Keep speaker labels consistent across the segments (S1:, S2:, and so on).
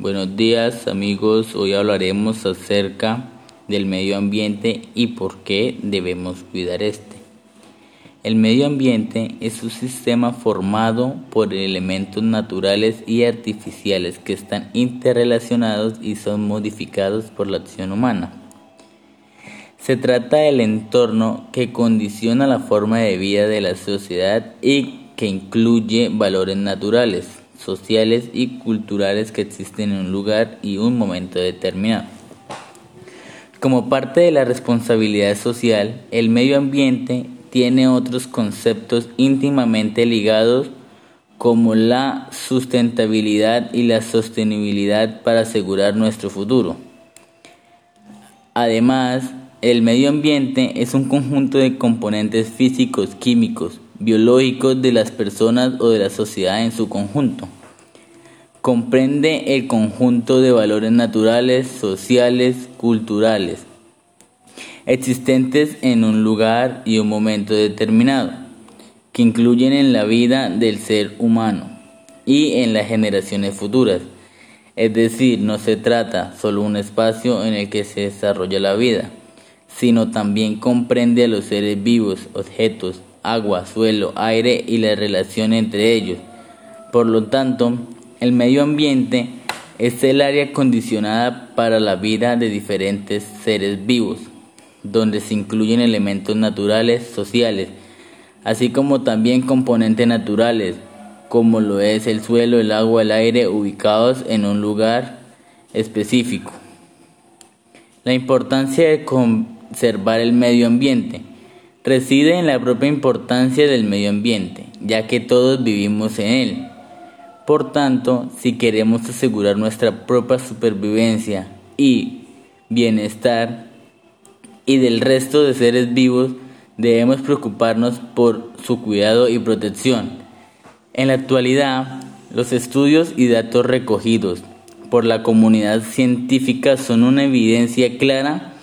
S1: Buenos días amigos, hoy hablaremos acerca del medio ambiente y por qué debemos cuidar este. El medio ambiente es un sistema formado por elementos naturales y artificiales que están interrelacionados y son modificados por la acción humana. Se trata del entorno que condiciona la forma de vida de la sociedad y que incluye valores naturales, sociales y culturales que existen en un lugar y un momento determinado. Como parte de la responsabilidad social, el medio ambiente tiene otros conceptos íntimamente ligados como la sustentabilidad y la sostenibilidad para asegurar nuestro futuro. Además, el medio ambiente es un conjunto de componentes físicos, químicos, biológicos de las personas o de la sociedad en su conjunto. Comprende el conjunto de valores naturales, sociales, culturales, existentes en un lugar y un momento determinado, que incluyen en la vida del ser humano y en las generaciones futuras. Es decir, no se trata solo un espacio en el que se desarrolla la vida, sino también comprende a los seres vivos, objetos, agua, suelo, aire y la relación entre ellos. Por lo tanto, el medio ambiente es el área condicionada para la vida de diferentes seres vivos, donde se incluyen elementos naturales, sociales, así como también componentes naturales, como lo es el suelo, el agua, el aire, ubicados en un lugar específico. La importancia de conservar el medio ambiente reside en la propia importancia del medio ambiente, ya que todos vivimos en él. Por tanto, si queremos asegurar nuestra propia supervivencia y bienestar y del resto de seres vivos, debemos preocuparnos por su cuidado y protección. En la actualidad, los estudios y datos recogidos por la comunidad científica son una evidencia clara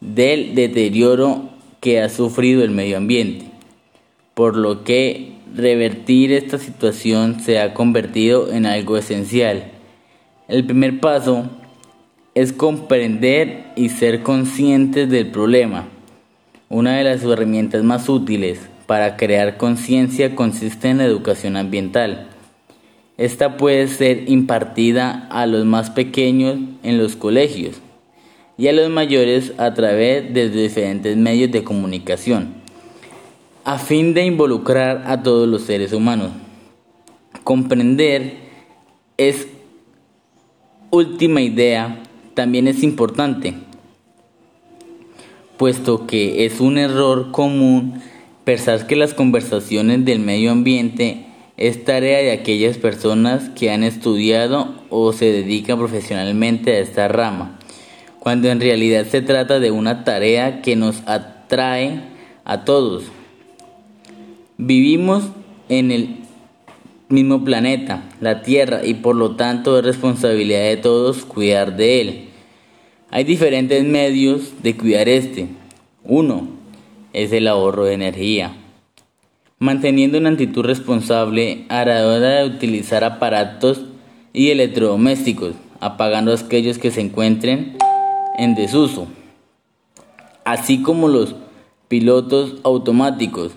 S1: del deterioro que ha sufrido el medio ambiente, por lo que revertir esta situación se ha convertido en algo esencial. El primer paso es comprender y ser conscientes del problema. Una de las herramientas más útiles para crear conciencia consiste en la educación ambiental. Esta puede ser impartida a los más pequeños en los colegios y a los mayores a través de diferentes medios de comunicación, a fin de involucrar a todos los seres humanos. Comprender es última idea también es importante, puesto que es un error común pensar que las conversaciones del medio ambiente es tarea de aquellas personas que han estudiado o se dedican profesionalmente a esta rama cuando en realidad se trata de una tarea que nos atrae a todos. Vivimos en el mismo planeta, la Tierra, y por lo tanto es responsabilidad de todos cuidar de él. Hay diferentes medios de cuidar este. Uno es el ahorro de energía. Manteniendo una actitud responsable a la hora de utilizar aparatos y electrodomésticos, apagando aquellos que se encuentren en desuso, así como los pilotos automáticos,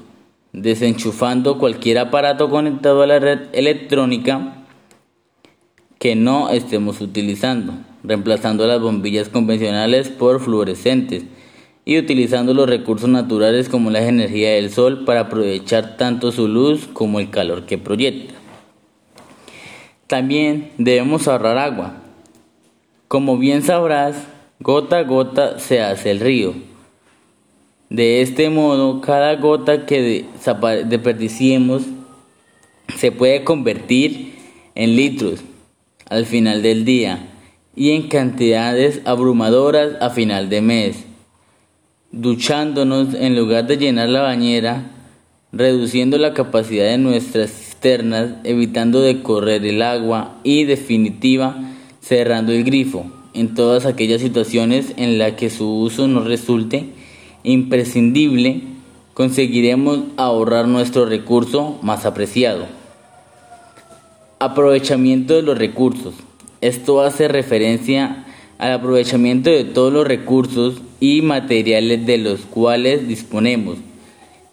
S1: desenchufando cualquier aparato conectado a la red electrónica que no estemos utilizando, reemplazando las bombillas convencionales por fluorescentes y utilizando los recursos naturales como la energía del sol para aprovechar tanto su luz como el calor que proyecta. También debemos ahorrar agua. Como bien sabrás, Gota a gota se hace el río. De este modo, cada gota que desperdiciemos se puede convertir en litros al final del día y en cantidades abrumadoras a final de mes. Duchándonos en lugar de llenar la bañera, reduciendo la capacidad de nuestras cisternas, evitando de correr el agua y definitiva cerrando el grifo en todas aquellas situaciones en las que su uso nos resulte imprescindible, conseguiremos ahorrar nuestro recurso más apreciado. Aprovechamiento de los recursos. Esto hace referencia al aprovechamiento de todos los recursos y materiales de los cuales disponemos.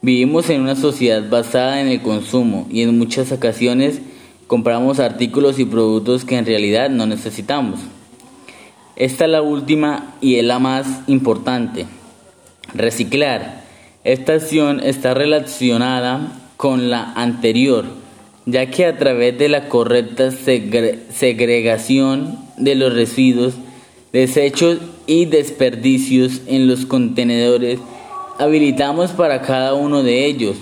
S1: Vivimos en una sociedad basada en el consumo y en muchas ocasiones compramos artículos y productos que en realidad no necesitamos. Esta es la última y es la más importante. Reciclar. Esta acción está relacionada con la anterior, ya que a través de la correcta segregación de los residuos, desechos y desperdicios en los contenedores, habilitamos para cada uno de ellos.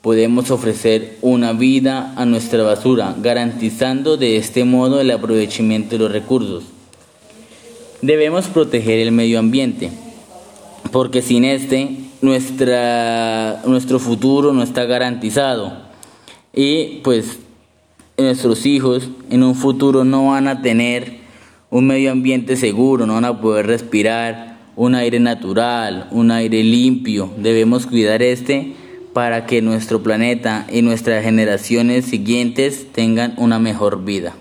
S1: Podemos ofrecer una vida a nuestra basura, garantizando de este modo el aprovechamiento de los recursos. Debemos proteger el medio ambiente, porque sin este nuestro futuro no está garantizado. Y pues nuestros hijos en un futuro no van a tener un medio ambiente seguro, no van a poder respirar un aire natural, un aire limpio. Debemos cuidar este para que nuestro planeta y nuestras generaciones siguientes tengan una mejor vida.